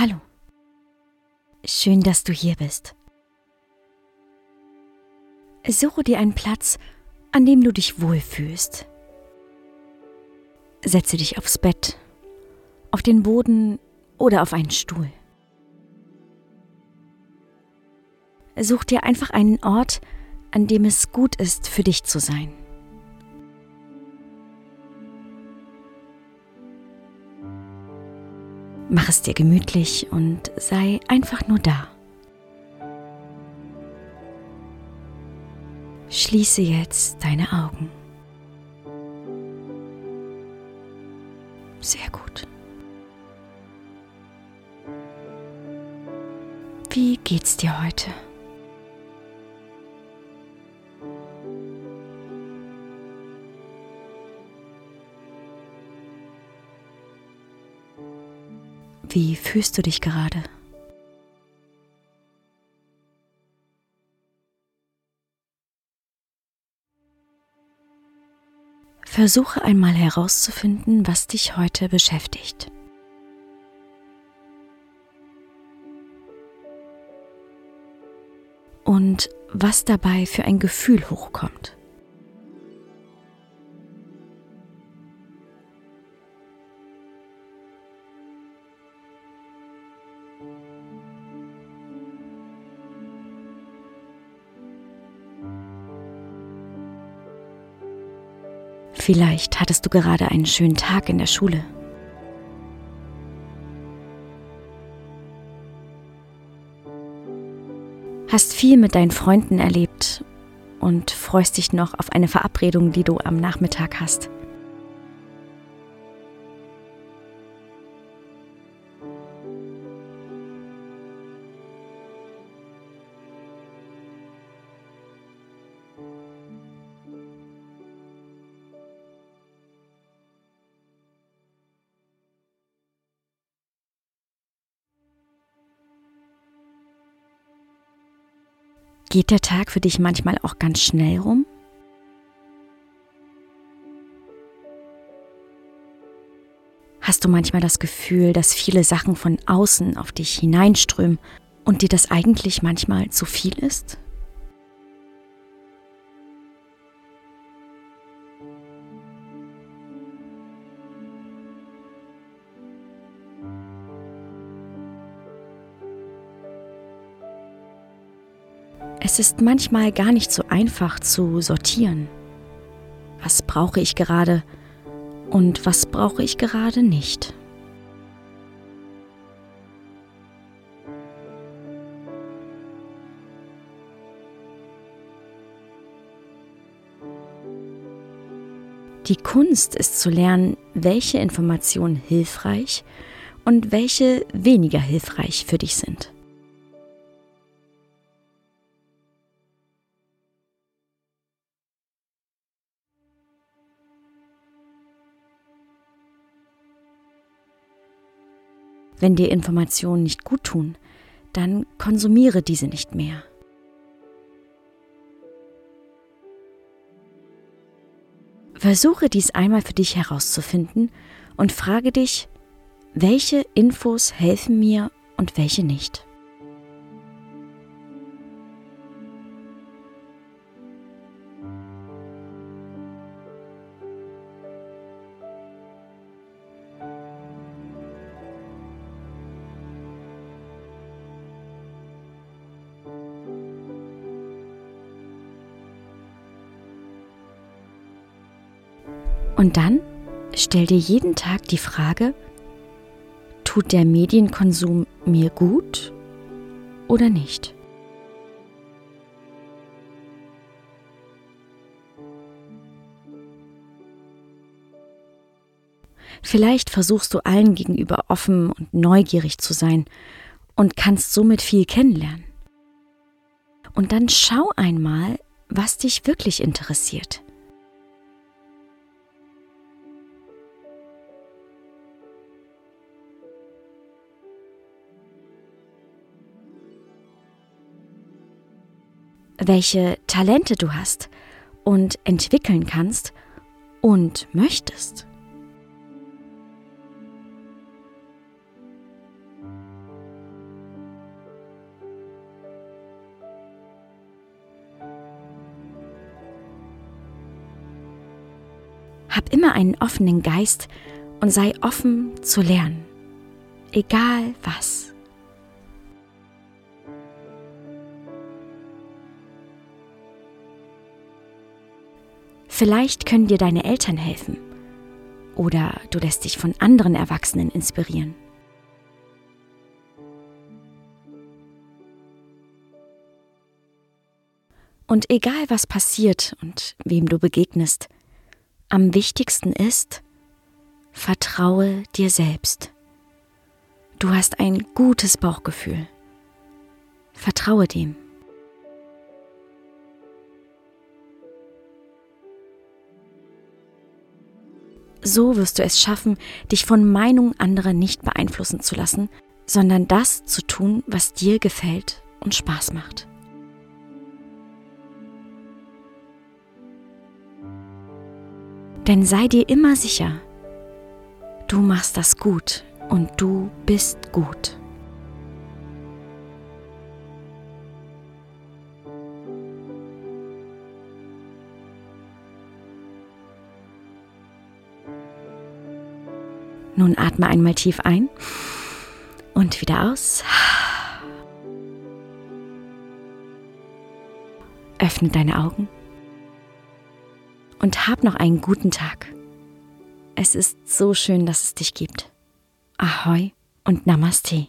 Hallo. Schön, dass du hier bist. Suche dir einen Platz, an dem du dich wohlfühlst. Setze dich aufs Bett, auf den Boden oder auf einen Stuhl. Such dir einfach einen Ort, an dem es gut ist, für dich zu sein. Mach es dir gemütlich und sei einfach nur da. Schließe jetzt deine Augen. Sehr gut. Wie geht's dir heute? Wie fühlst du dich gerade? Versuche einmal herauszufinden, was dich heute beschäftigt. Und was dabei für ein Gefühl hochkommt. Vielleicht hattest du gerade einen schönen Tag in der Schule. Hast viel mit deinen Freunden erlebt und freust dich noch auf eine Verabredung, die du am Nachmittag hast. Geht der Tag für dich manchmal auch ganz schnell rum? Hast du manchmal das Gefühl, dass viele Sachen von außen auf dich hineinströmen und dir das eigentlich manchmal zu viel ist? Es ist manchmal gar nicht so einfach zu sortieren. Was brauche ich gerade und was brauche ich gerade nicht? Die Kunst ist zu lernen, welche Informationen hilfreich und welche weniger hilfreich für dich sind. Wenn dir Informationen nicht gut tun, dann konsumiere diese nicht mehr. Versuche dies einmal für dich herauszufinden und frage dich, welche Infos helfen mir und welche nicht. Und dann stell dir jeden Tag die Frage, tut der Medienkonsum mir gut oder nicht? Vielleicht versuchst du allen gegenüber offen und neugierig zu sein und kannst somit viel kennenlernen. Und dann schau einmal, was dich wirklich interessiert. welche Talente du hast und entwickeln kannst und möchtest. Hab immer einen offenen Geist und sei offen zu lernen, egal was. Vielleicht können dir deine Eltern helfen oder du lässt dich von anderen Erwachsenen inspirieren. Und egal was passiert und wem du begegnest, am wichtigsten ist, vertraue dir selbst. Du hast ein gutes Bauchgefühl. Vertraue dem. So wirst du es schaffen, dich von Meinungen anderer nicht beeinflussen zu lassen, sondern das zu tun, was dir gefällt und Spaß macht. Denn sei dir immer sicher, du machst das gut und du bist gut. Nun atme einmal tief ein und wieder aus. Öffne deine Augen und hab noch einen guten Tag. Es ist so schön, dass es dich gibt. Ahoi und Namaste.